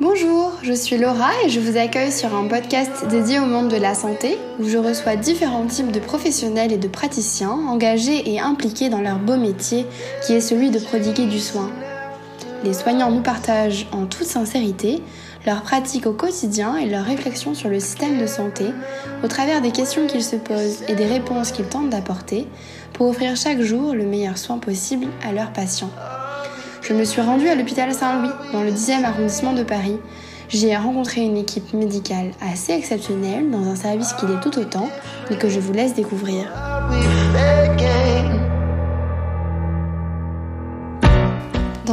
Bonjour, je suis Laura et je vous accueille sur un podcast dédié au monde de la santé où je reçois différents types de professionnels et de praticiens engagés et impliqués dans leur beau métier qui est celui de prodiguer du soin. Les soignants nous partagent en toute sincérité leurs pratiques au quotidien et leurs réflexions sur le système de santé au travers des questions qu'ils se posent et des réponses qu'ils tentent d'apporter pour offrir chaque jour le meilleur soin possible à leurs patients. Je me suis rendue à l'hôpital Saint-Louis, dans le 10e arrondissement de Paris. J'y ai rencontré une équipe médicale assez exceptionnelle dans un service qui l'est tout autant, mais que je vous laisse découvrir.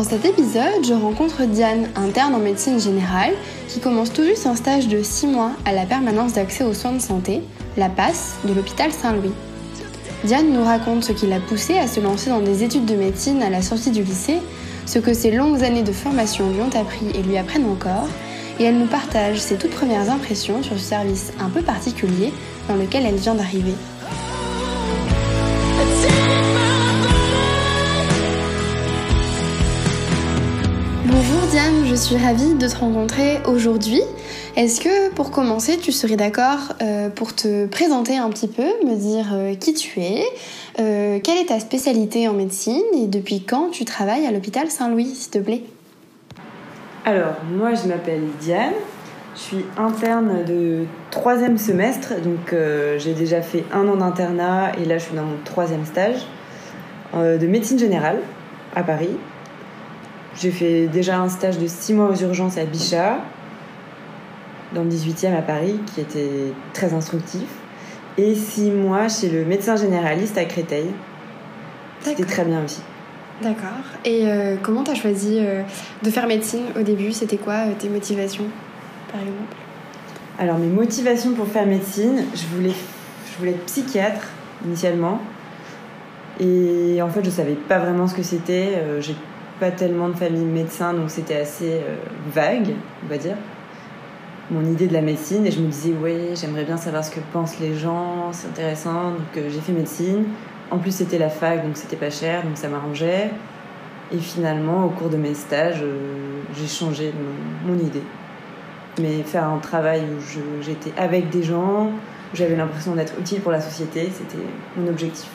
Dans cet épisode, je rencontre Diane, interne en médecine générale, qui commence tout juste un stage de 6 mois à la permanence d'accès aux soins de santé, la PASS, de l'hôpital Saint-Louis. Diane nous raconte ce qui l'a poussée à se lancer dans des études de médecine à la sortie du lycée, ce que ses longues années de formation lui ont appris et lui apprennent encore, et elle nous partage ses toutes premières impressions sur ce service un peu particulier dans lequel elle vient d'arriver. Diane, je suis ravie de te rencontrer aujourd'hui. Est-ce que pour commencer, tu serais d'accord euh, pour te présenter un petit peu, me dire euh, qui tu es, euh, quelle est ta spécialité en médecine et depuis quand tu travailles à l'hôpital Saint-Louis, s'il te plaît? Alors, moi, je m'appelle Diane. Je suis interne de troisième semestre, donc j'ai déjà fait un an d'internat et là, je suis dans mon troisième stage de médecine générale à Paris. J'ai fait déjà un stage de six mois aux urgences à Bichat, dans le 18e à Paris, qui était très instructif, et six mois chez le médecin généraliste à Créteil. C'était très bien aussi. D'accord. Et euh, comment tu as choisi euh, de faire médecine au début? C'était quoi euh, tes motivations, par exemple? Alors mes motivations pour faire médecine, je voulais, je voulais être psychiatre initialement. Et en fait, je savais pas vraiment ce que c'était. J'ai pas tellement de famille médecin, donc c'était assez euh, vague, on va dire, mon idée de la médecine. Et je me disais, ouais, j'aimerais bien savoir ce que pensent les gens, c'est intéressant. Donc euh, j'ai fait médecine. En plus, c'était la fac, donc c'était pas cher, donc ça m'arrangeait. Et finalement, au cours de mes stages, euh, j'ai changé mon- idée mais faire un travail où j'étais avec des gens, où j'avais l'impression d'être utile pour la société, c'était mon objectif.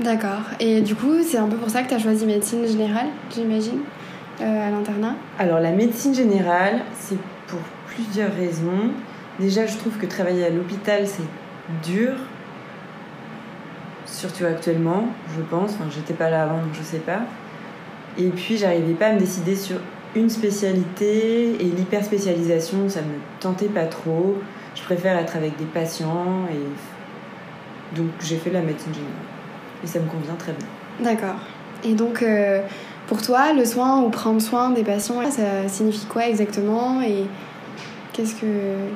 D'accord. Et du coup, c'est un peu pour ça que tu as choisi médecine générale, j'imagine, euh, à l'internat Alors la médecine générale, c'est pour plusieurs raisons. Déjà, je trouve que travailler à l'hôpital, c'est dur, surtout actuellement, je pense. Enfin, j'étais pas là avant, donc je sais pas. Et puis, j'arrivais pas à me décider sur une spécialité et l'hyperspécialisation, ça me tentait pas trop. Je préfère être avec des patients et donc j'ai fait la médecine générale. Et ça me convient très bien. D'accord. Et donc, euh, pour toi, le soin ou prendre soin des patients, ça signifie quoi exactement Et qu'est-ce que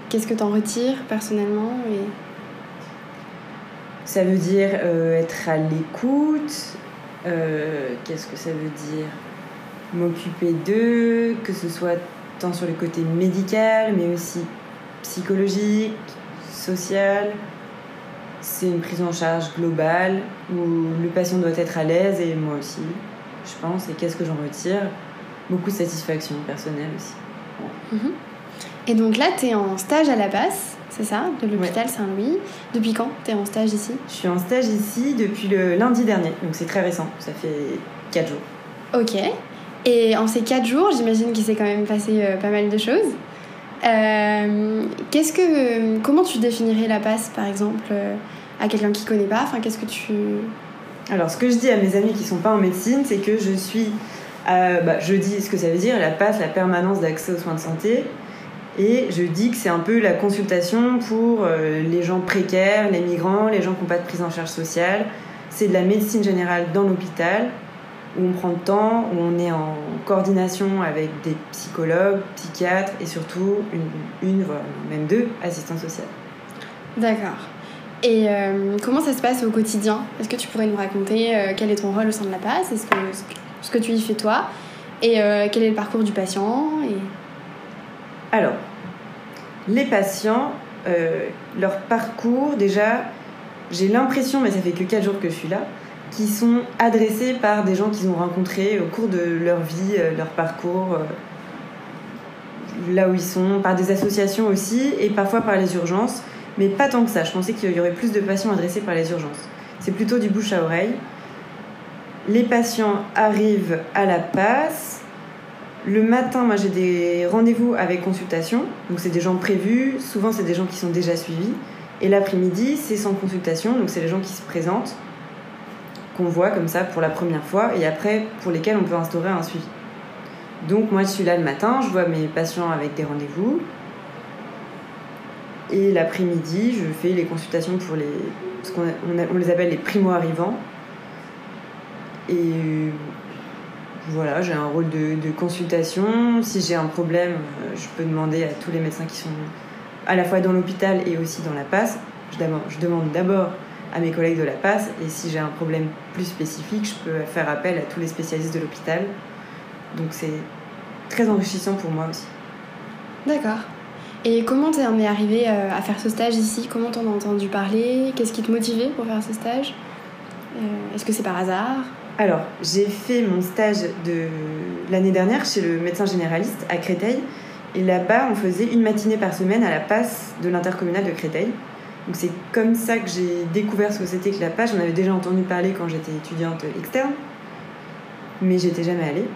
qu'est-ce que t'en retires personnellement et... Ça veut dire euh, être à l'écoute. euh, Qu'est-ce que ça veut dire? M'occuper d'eux, que ce soit tant sur le côté médical, mais aussi psychologique, social. C'est une prise en charge globale où le patient doit être à l'aise et moi aussi, je pense. Et qu'est-ce que j'en retire? Beaucoup de satisfaction personnelle aussi. Et donc là, t'es en stage à la passe, c'est ça? De l'hôpital Saint-Louis. Depuis quand t'es en stage ici? Je suis en stage ici depuis le lundi dernier, donc c'est très récent. Ça fait 4 jours. Ok. Et en ces quatre jours, j'imagine qu'il s'est quand même passé euh, pas mal de choses. Euh, qu'est-ce que, comment tu définirais la passe, par exemple, euh, à quelqu'un qui connaît pas Enfin, qu'est-ce que tu Alors, ce que je dis à mes amis qui sont pas en médecine, c'est que je suis. euh, bah, je dis ce que ça veut dire, la PASS, la permanence d'accès aux soins de santé. Et je dis que c'est un peu la consultation pour euh, les gens précaires, les migrants, les gens qui n'ont pas de prise en charge sociale. C'est de la médecine générale dans l'hôpital, où on prend le temps, où on est en coordination avec des psychologues, psychiatres et surtout une, une voire même deux assistants sociaux. D'accord. Et euh, comment ça se passe au quotidien? Est-ce que tu pourrais nous raconter euh, quel est ton rôle au sein de la passe Est-ce que ce que tu y fais toi? Et euh, quel est le parcours du patient? Alors, les patients, leur parcours, déjà, j'ai l'impression, mais ça fait que 4 jours que je suis là, qui sont adressés par des gens qu'ils ont rencontrés au cours de leur vie, leur parcours, là où ils sont, par des associations aussi, et parfois par les urgences, mais pas tant que ça. Je pensais qu'il y aurait plus de patients adressés par les urgences. C'est plutôt du bouche à oreille. Les patients arrivent à la passe. Le matin, moi j'ai des rendez-vous avec consultation, donc c'est des gens prévus, souvent c'est des gens qui sont déjà suivis. Et l'après-midi, c'est sans consultation, donc c'est les gens qui se présentent, qu'on voit comme ça pour la première fois, et après pour lesquels on peut instaurer un suivi. Donc moi je suis là le matin, je vois mes patients avec des rendez-vous, et l'après-midi, je fais les consultations pour les. Ce qu'on on, les appelle les primo-arrivants. Et euh, voilà, j'ai un rôle de, consultation. Si j'ai un problème, euh, je peux demander à tous les médecins qui sont à la fois dans l'hôpital et aussi dans la passe. Je je demande d'abord à mes collègues de la passe. Et si j'ai un problème plus spécifique, je peux faire appel à tous les spécialistes de l'hôpital. Donc c'est très enrichissant pour moi aussi. D'accord. Et comment t'es es arrivé euh, à faire ce stage ici? Comment t'en as entendu parler? Qu'est-ce qui te motivait pour faire ce stage? Euh, Est-ce que c'est par hasard? Alors, j'ai fait mon stage de l'année dernière chez le médecin généraliste à Créteil. Et là-bas, on faisait une matinée par semaine à la passe de l'intercommunal de Créteil. Donc c'est comme ça que j'ai découvert ce que c'était que la passe. J'en avais déjà entendu parler quand j'étais étudiante externe, mais j'étais jamais allée.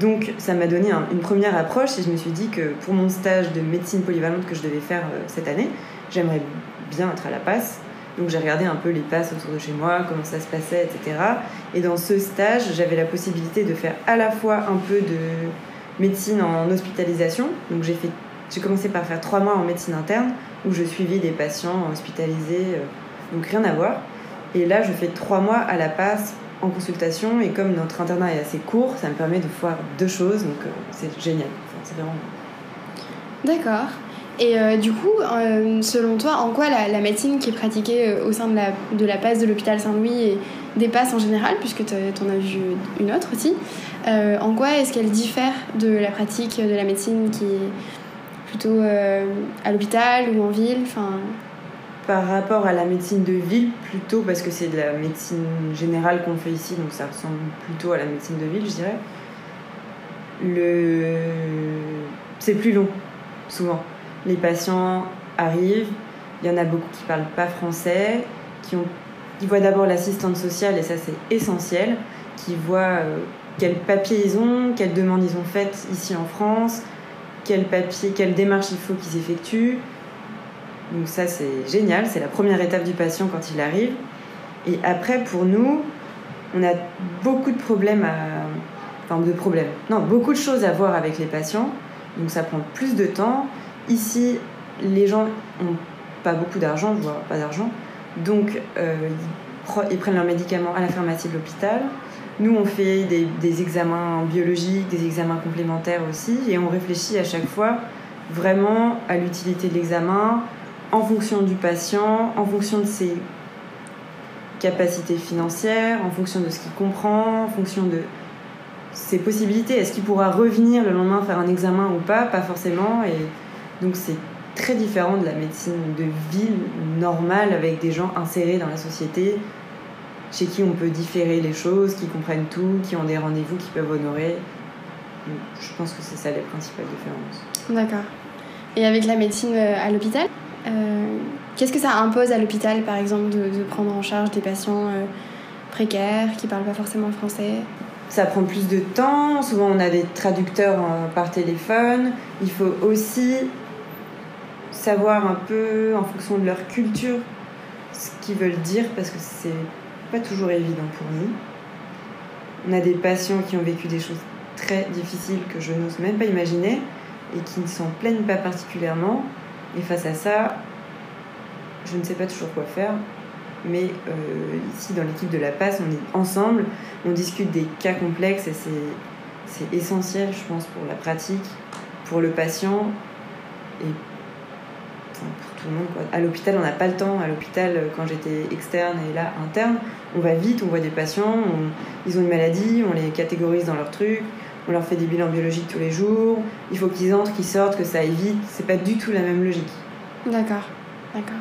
Donc ça m'a donné un- une première approche et je me suis dit que pour mon stage de médecine polyvalente que je devais faire euh, cette année, j'aimerais bien être à la passe. Donc j'ai regardé un peu les passes autour de chez moi, comment ça se passait, etc. Et dans ce stage, j'avais la possibilité de faire à la fois un peu de médecine en hospitalisation. Donc j'ai fait, j'ai commencé par faire trois mois en médecine interne où je suivis des patients hospitalisés, euh, donc rien à voir. Et là, je fais trois mois à la passe en consultation et comme notre internat est assez court, ça me permet de voir deux choses, donc euh, c'est génial. C'est vraiment D'accord. Et euh, du coup, euh, selon toi, en quoi la, médecine qui est pratiquée au sein de la, de la passe de l'hôpital Saint-Louis et des passes en général, puisque tu en as vu une autre aussi, en quoi est-ce qu'elle diffère de la pratique de la médecine qui est plutôt à l'hôpital ou en ville? Par rapport à la médecine de ville plutôt parce que c'est de la médecine générale qu'on fait ici donc ça ressemble plutôt à la médecine de ville je dirais. C'est plus long souvent. Les patients arrivent il y en a beaucoup qui parlent pas français qui ont voient d'abord l'assistante sociale et ça c'est essentiel qui voient euh, quels papiers ils ont quelles demandes ils ont faites ici en France quel papier quelle démarche il faut qu'ils effectuent donc ça c'est génial, c'est la première étape du patient quand il arrive. Et après pour nous, on a beaucoup de problèmes à... Enfin de problèmes. Non, beaucoup de choses à voir avec les patients. Donc ça prend plus de temps. Ici, les gens ont pas beaucoup d'argent, voire pas d'argent. Donc euh, ils, pre- ils prennent leurs médicaments à la pharmacie de l'hôpital. Nous, on fait des examens biologiques, des examens complémentaires aussi. Et on réfléchit à chaque fois vraiment à l'utilité de l'examen, en fonction du patient, en fonction de ses capacités financières, en fonction de ce qu'il comprend, en fonction de ses possibilités. Est-ce qu'il pourra revenir le lendemain faire un examen ou pas? Pas forcément. Et donc c'est très différent de la médecine de ville normale avec des gens insérés dans la société, chez qui on peut différer les choses, qui comprennent tout, qui ont des rendez-vous qu'ils peuvent honorer. Je pense que c'est ça les principales différences. D'accord. Et avec la médecine euh, à l'hôpital, qu'est-ce que ça impose à l'hôpital, par exemple, de, prendre en charge des patients euh, précaires qui parlent pas forcément français? Ça prend plus de temps, souvent on a des traducteurs euh, par téléphone. Il faut aussi savoir un peu en fonction de leur culture ce qu'ils veulent dire parce que c'est pas toujours évident pour nous. On a des patients qui ont vécu des choses très difficiles que je n'ose même pas imaginer et qui ne s'en plaignent pas particulièrement. Et face à ça, je ne sais pas toujours quoi faire. Mais euh, ici, dans l'équipe de la passe, on est ensemble, on discute des cas complexes et c'est, essentiel, je pense, pour la pratique, pour le patient et pour tout le monde. À l'hôpital, on n'a pas le temps. À l'hôpital, quand j'étais externe et là interne, on va vite, on voit des patients, ils ont une maladie, on les catégorise dans leurs trucs, on leur fait des bilans biologiques tous les jours, il faut qu'ils entrent, qu'ils sortent, que ça aille vite. C'est pas du tout la même logique. D'accord, d'accord.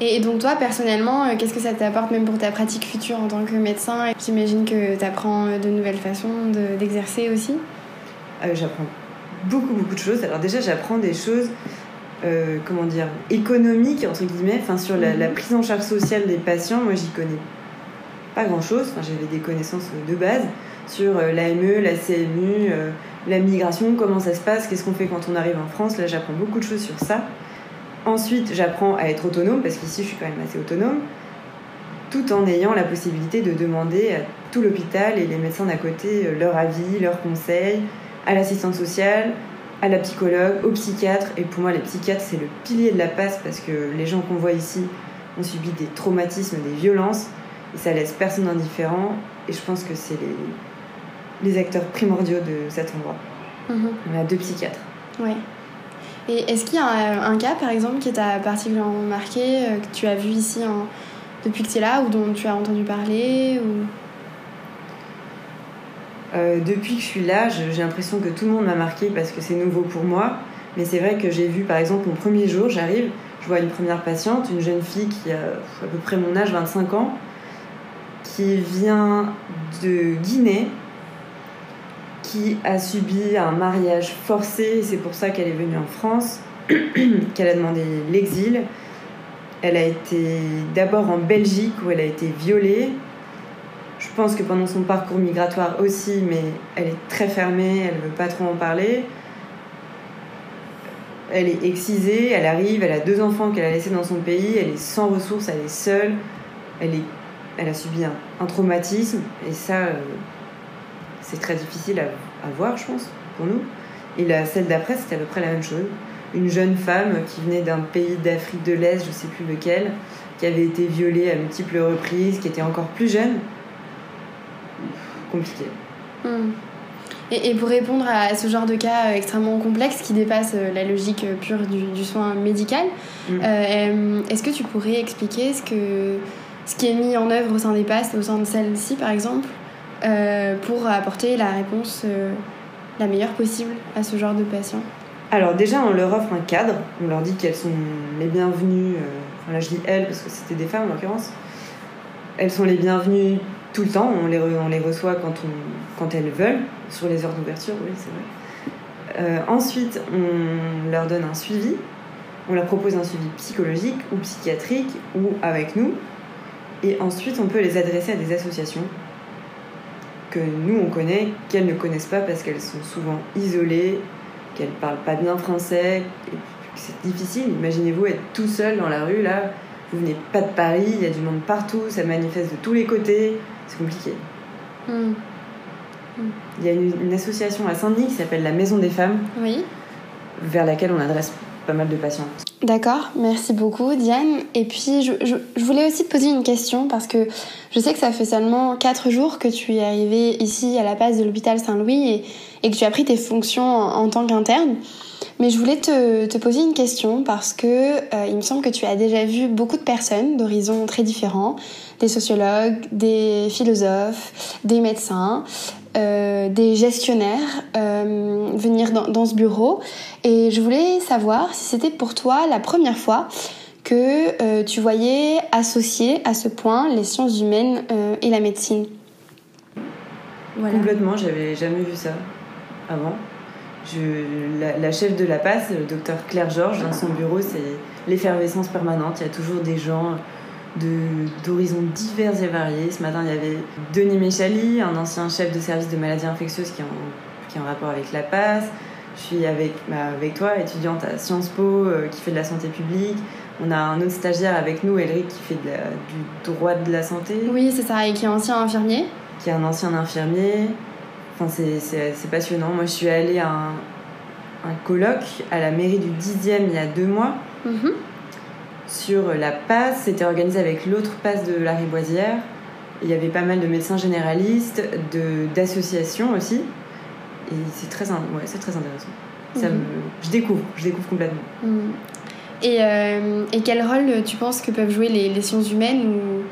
Et donc toi, personnellement, euh, qu'est-ce que ça t'apporte même pour ta pratique future en tant que médecin? J'imagine que tu apprends de nouvelles façons de- d'exercer aussi? Euh, j'apprends beaucoup, beaucoup de choses. Alors déjà, j'apprends des choses, euh, comment dire, économiques, entre guillemets, enfin, sur la, Mhm. la prise en charge sociale des patients. Moi, j'y connais pas grand-chose. Enfin, j'avais des connaissances de base sur euh, l'AME, la CMU, euh, la migration, comment ça se passe, qu'est-ce qu'on fait quand on arrive en France. Là, j'apprends beaucoup de choses sur ça. Ensuite, j'apprends à être autonome, parce qu'ici, je suis quand même assez autonome, tout en ayant la possibilité de demander à tout l'hôpital et les médecins d'à côté euh, leur avis, leurs conseils, à l'assistante sociale, à la psychologue, au psychiatre. Et pour moi, les psychiatres, c'est le pilier de la passe parce que les gens qu'on voit ici ont subi des traumatismes, des violences, et ça laisse personne indifférent. Et je pense que c'est les, les acteurs primordiaux de cet endroit. Mhm. On a deux psychiatres. Ouais. Et est-ce qu'il y a un, un cas, par exemple, qui t'a particulièrement marqué, euh, que tu as vu ici en- depuis que tu es là, ou dont tu as entendu parler ou... Euh, depuis que je suis là, j'ai l'impression que tout le monde m'a marqué parce que c'est nouveau pour moi. Mais c'est vrai que j'ai vu, par exemple, mon premier jour, j'arrive, je vois une première patiente, une jeune fille qui a à peu près mon âge, 25 ans, qui vient de Guinée, qui a subi un mariage forcé, c'est pour ça qu'elle est venue en France, qu'elle a demandé l'exil. Elle a été d'abord en Belgique où elle a été violée, je pense que pendant son parcours migratoire aussi, mais elle est très fermée, elle ne veut pas trop en parler. Elle est excisée, elle arrive, elle a deux enfants qu'elle a laissés dans son pays, elle est sans ressources, elle est seule, elle, est, elle a subi un, un traumatisme, et ça, euh, c'est très difficile à, à voir, je pense, pour nous. Et la, celle d'après, c'était à peu près la même chose. Une jeune femme qui venait d'un pays d'Afrique de l'Est, je sais plus lequel, qui avait été violée à multiples reprises, qui était encore plus jeune. Compliqué. Hmm. Et, pour répondre à ce genre de cas euh, extrêmement complexe qui dépasse euh, la logique euh, pure du, du soin médical, Mm. euh, est-ce que tu pourrais expliquer ce, que, ce qui est mis en œuvre au sein des PASS, au sein de celle-ci par exemple, euh, pour apporter la réponse euh, la meilleure possible à ce genre de patients. Alors déjà, on leur offre un cadre, on leur dit qu'elles sont les bienvenues, euh, là je dis elles parce que c'était des femmes en l'occurrence, elles sont les bienvenues tout le temps, on les, on les reçoit quand, on, quand elles veulent, sur les heures d'ouverture, oui c'est vrai. Ensuite, on leur donne un suivi, on leur propose un suivi psychologique ou psychiatrique ou avec nous, et ensuite on peut les adresser à des associations que nous on connaît, qu'elles ne connaissent pas parce qu'elles sont souvent isolées, qu'elles parlent pas bien français, et c'est difficile. Imaginez-vous être tout seul dans la rue, là, vous venez pas de Paris, il y a du monde partout, ça manifeste de tous les côtés, c'est compliqué. Hmm. Il y a une, une association à Saint-Denis qui s'appelle la Maison des Femmes, Oui. vers laquelle on adresse pas mal de patients. D'accord, merci beaucoup Diane. Et puis je, je- voulais aussi te poser une question parce que je sais que ça fait seulement 4 jours que tu es arrivée ici à la base de l'hôpital Saint-Louis et, que tu as pris tes fonctions en, en tant qu'interne. Mais je voulais te, te poser une question parce que euh, il me semble que tu as déjà vu beaucoup de personnes d'horizons très différents, des sociologues, des philosophes, des médecins, euh, des gestionnaires euh, venir dans, dans ce bureau. Et je voulais savoir si c'était pour toi la première fois que euh, tu voyais associer à ce point les sciences humaines euh, et la médecine. Voilà. Complètement, j'avais jamais vu ça avant. Je, la, la chef de la passe, le docteur Claire Georges, dans son bureau, c'est l'effervescence permanente. Il y a toujours des gens d'horizons divers et variés. Ce matin, il y avait Denis Méchali, un ancien chef de service de maladies infectieuses qui est en, qui est en rapport avec la passe. Je suis avec, bah, avec toi, étudiante à Sciences Po, euh, qui fait de la santé publique. On a un autre stagiaire avec nous, Elric, qui fait de la- du droit de la santé Oui, c'est ça, et qui est ancien infirmier. qui est un ancien infirmier. Enfin, c'est passionnant. Moi, je suis allée à un, un colloque à la mairie du 10e il y a deux mois Mhm. Sur la passe. C'était organisé avec l'autre passe de la Riboisière. Il y avait pas mal de médecins généralistes, de- d'associations aussi. Et c'est très, ouais, très intéressant. Ça Mhm. me, je découvre, je découvre complètement. Mm. Et, euh, et quel rôle tu penses que peuvent jouer les, les sciences humaines ou,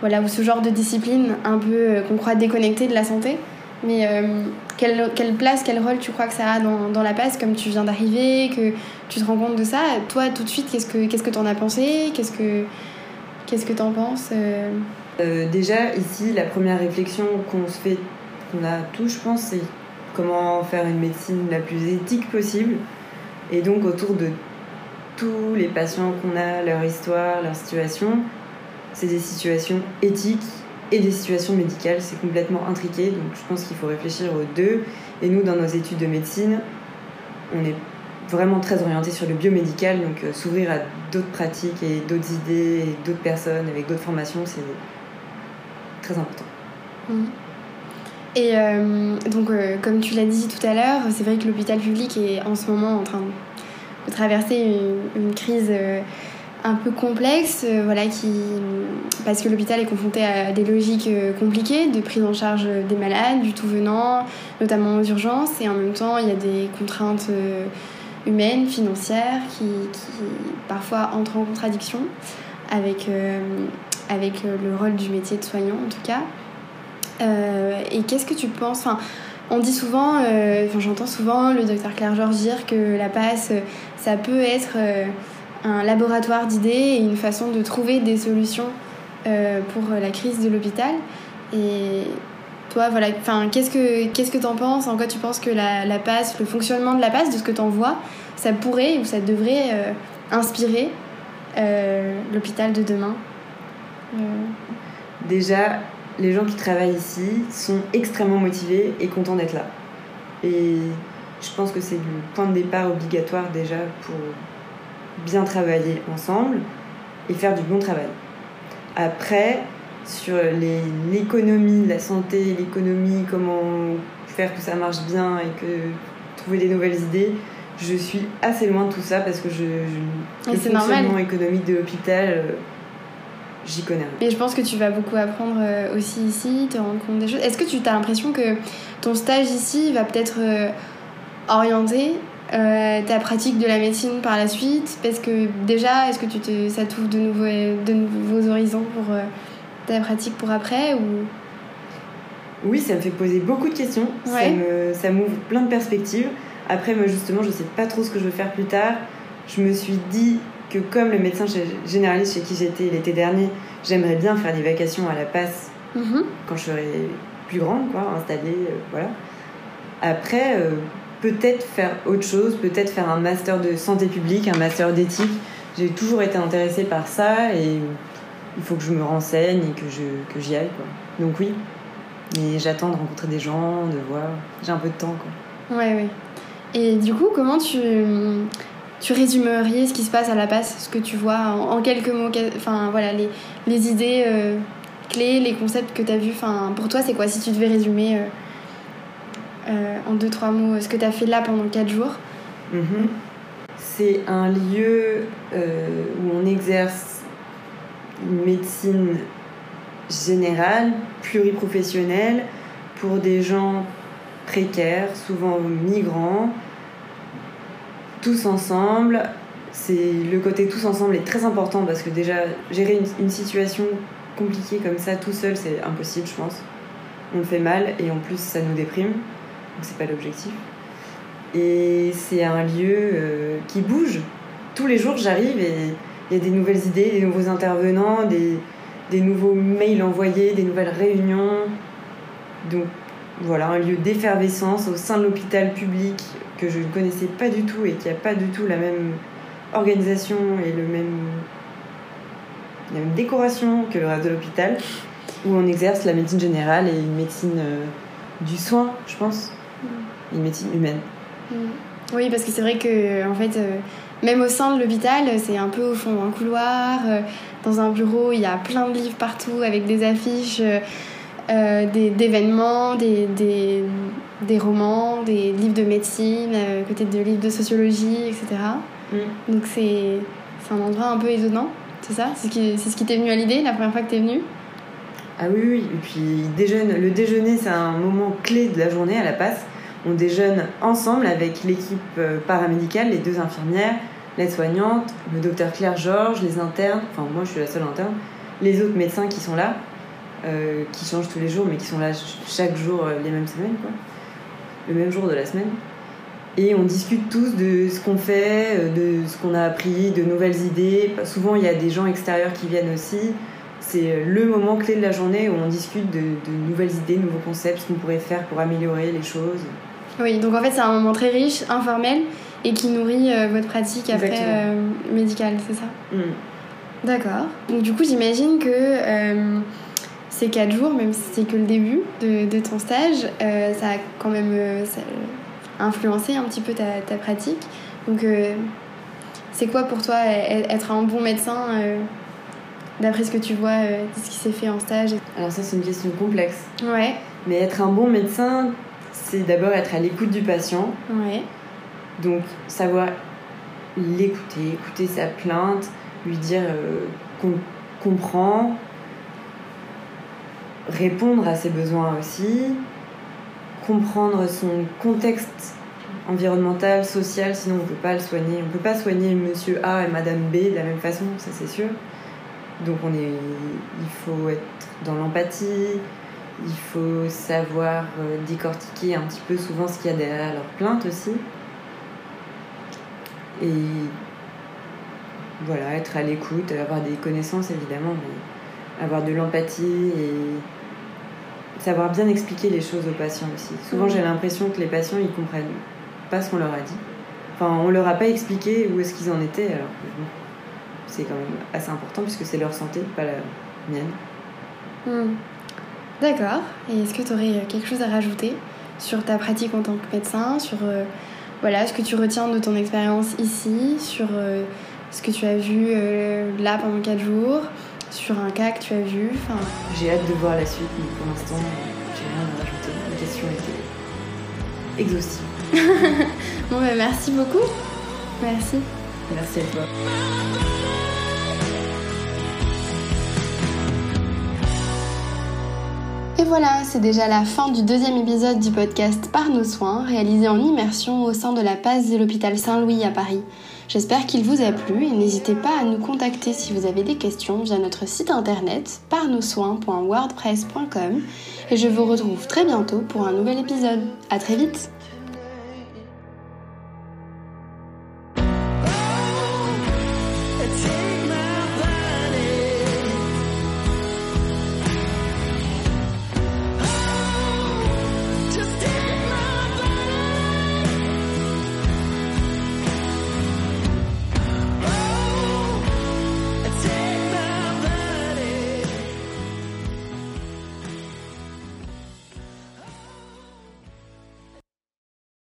voilà, ou ce genre de discipline un peu euh, qu'on croit déconnectée de la santé, mais euh, quelle, quelle place, quel rôle tu crois que ça a dans, dans la passe, comme tu viens d'arriver, que tu te rends compte de ça. Toi, tout de suite, qu'est-ce que qu'est-ce que t'en as pensé? Qu'est-ce que qu'est-ce que t'en penses euh? Euh, déjà, ici, la première réflexion qu'on se fait, qu'on a tous, je pense, c'est comment faire une médecine la plus éthique possible. Et donc, autour de tous les patients qu'on a, leur histoire, leur situation, c'est des situations éthiques et des situations médicales. C'est complètement intriqué, donc je pense qu'il faut réfléchir aux deux. Et nous, dans nos études de médecine, on est vraiment très orienté sur le biomédical, donc euh, s'ouvrir à d'autres pratiques et d'autres idées et d'autres personnes avec d'autres formations, c'est très important. Mhm. Et euh, donc, euh, comme tu l'as dit tout à l'heure, c'est vrai que l'hôpital public est en ce moment en train de traverser une, crise un peu complexe, euh, voilà, qui, parce que l'hôpital est confronté à des logiques euh, compliquées de prise en charge des malades, du tout venant, notamment aux urgences, et en même temps, il y a des contraintes euh, humaines, financières, qui, parfois entrent en contradiction avec, le rôle du métier de soignant, en tout cas. Et qu'est-ce que tu penses On dit souvent, j'entends souvent le docteur Claire Georges dire que la passe, ça peut être un laboratoire d'idées et une façon de trouver des solutions euh, pour la crise de l'hôpital. Et toi, voilà, qu'est-ce que qu'est-ce que t'en penses? En quoi tu penses que la, passe, le fonctionnement de la passe, de ce que t'en vois, ça pourrait ou ça devrait euh, inspirer euh, l'hôpital de demain? Déjà, les gens qui travaillent ici sont extrêmement motivés et contents d'être là. Et je pense que c'est le point de départ obligatoire déjà pour bien travailler ensemble et faire du bon travail. Après, sur l'économie, la santé, l'économie, comment faire que ça marche bien et que trouver des nouvelles idées, je suis assez loin de tout ça parce que je, je- Et le c'est normal. fonctionnement économique de l'hôpital, euh, j'y connais rien. Mais je pense que tu vas beaucoup apprendre euh, aussi ici, te rendre compte des choses. Est-ce que tu as l'impression que ton stage ici va peut-être euh, orienter euh, ta pratique de la médecine par la suite Parce que déjà, est-ce que tu te, ça t'ouvre de nouveaux, de nouveaux horizons pour euh, ta pratique pour après ou... Oui, ça me fait poser beaucoup de questions. Ça Ouais. Ça m'ouvre plein de perspectives. Après, moi, justement, je sais pas trop ce que je veux faire plus tard. Je me suis dit que, comme le médecin généraliste chez qui j'étais l'été dernier, j'aimerais bien faire des vacations à la passe Mhm. quand je serai plus grande, quoi, installée, euh, voilà. Après, peut-être faire autre chose, peut-être faire un master de santé publique, un master d'éthique. J'ai toujours été intéressée par ça et il faut que je me renseigne et que que j'y aille, quoi. Donc oui, mais j'attends de rencontrer des gens, de voir. J'ai un peu de temps, quoi. Ouais, ouais. Et du coup, comment tu, tu résumerais ce qui se passe à la passe, ce que tu vois en, quelques mots Enfin, voilà, les, les idées euh, clés, les concepts que tu as vus. Pour toi, c'est quoi si tu devais résumer euh, euh, en deux, trois mots ce que tu as fait là pendant quatre jours Mhm. C'est un lieu euh, où on exerce une médecine générale, pluriprofessionnelle, pour des gens précaires, souvent migrants, tous ensemble. Le côté tous ensemble est très important parce que déjà gérer une, une situation compliquée comme ça tout seul c'est impossible je pense. On le fait mal et en plus ça nous déprime donc c'est pas l'objectif. Et c'est un lieu euh, qui bouge. Tous les jours, j'arrive et il y a des nouvelles idées, des nouveaux intervenants, des, des nouveaux mails envoyés, des nouvelles réunions. Donc voilà, un lieu d'effervescence au sein de l'hôpital public que je ne connaissais pas du tout et qui n'a pas du tout la même organisation et le même, la même décoration que le reste de l'hôpital, où on exerce la médecine générale et une médecine euh, du soin, je pense, une médecine humaine. Mm. Oui, parce que c'est vrai que en fait, euh, même au sein de l'hôpital, c'est un peu au fond d'un couloir. euh, dans un bureau, il y a plein de livres partout avec des affiches euh, euh, des- d'événements, des, des, des romans, des livres de médecine, côté de livres de sociologie, etc. Mm. Donc c'est un endroit un peu étonnant, c'est ça? C'est ce qui, c'est ce qui t'est venu à l'idée la première fois que t'es venu Ah oui, oui. Et puis déjeune. le déjeuner, c'est un moment clé de la journée à la passe. On déjeune ensemble avec l'équipe euh, paramédicale, les deux infirmières, l'aide-soignante, le docteur Claire Georges, les internes. Enfin, moi, je suis la seule interne. Les autres médecins qui sont là, euh, qui changent tous les jours, mais qui sont là ch- chaque jour, euh, les mêmes semaines, le même jour de la semaine. Et on discute tous de ce qu'on fait, de ce qu'on a appris, de nouvelles idées. Souvent, il y a des gens extérieurs qui viennent aussi. C'est le moment clé de la journée où on discute de, de nouvelles idées, de nouveaux concepts, ce qu'on pourrait faire pour améliorer les choses. Oui, donc en fait, c'est un moment très riche, informel, et qui nourrit euh, votre pratique après euh, médicale, c'est ça Mm. D'accord. Donc du coup, j'imagine que euh, ces quatre jours, même si c'est que le début de, de ton stage, ça a quand même ça a influencé un petit peu ta, ta pratique. Donc c'est quoi pour toi e- être un bon médecin d'après ce que tu vois ce qui s'est fait en stage Alors ça, c'est une question complexe. Ouais, Mais être un bon médecin, c'est d'abord être à l'écoute du patient. ouais, Donc savoir l'écouter, écouter sa plainte, lui dire euh, qu'on comprend, répondre à ses besoins aussi, comprendre son contexte environnemental, social, sinon on ne peut pas le soigner. On ne peut pas soigner monsieur A et madame B de la même façon, ça c'est sûr. Donc on est, il faut être dans l'empathie, il faut savoir euh, décortiquer un petit peu souvent ce qu'il y a derrière leur plainte aussi. Et voilà, être à l'écoute, avoir des connaissances évidemment, mais avoir de l'empathie et savoir bien expliquer les choses aux patients aussi. Souvent j'ai l'impression que les patients ils comprennent pas ce qu'on leur a dit. Enfin, on leur a pas expliqué où est-ce qu'ils en étaient, alors bon, c'est quand même assez important puisque c'est leur santé, pas la mienne. Hmm. D'accord. Et est-ce que tu aurais quelque chose à rajouter sur ta pratique en tant que médecin, sur euh, voilà, ce que tu retiens de ton expérience ici, sur euh, ce que tu as vu euh, là pendant 4 jours, sur un cas que tu as vu enfin, J'ai hâte de voir la suite, mais pour l'instant, j'ai rien à rajouter. La question était exhaustive. Bon, bah, merci beaucoup. Merci. Merci à toi. Et voilà, c'est déjà la fin du deuxième épisode du podcast Par nos soins, réalisé en immersion au sein de la PAS de l'hôpital Saint-Louis à Paris. J'espère qu'il vous a plu et n'hésitez pas à nous contacter si vous avez des questions via notre site internet parnossoins.wordpress.com et je vous retrouve très bientôt pour un nouvel épisode. À très vite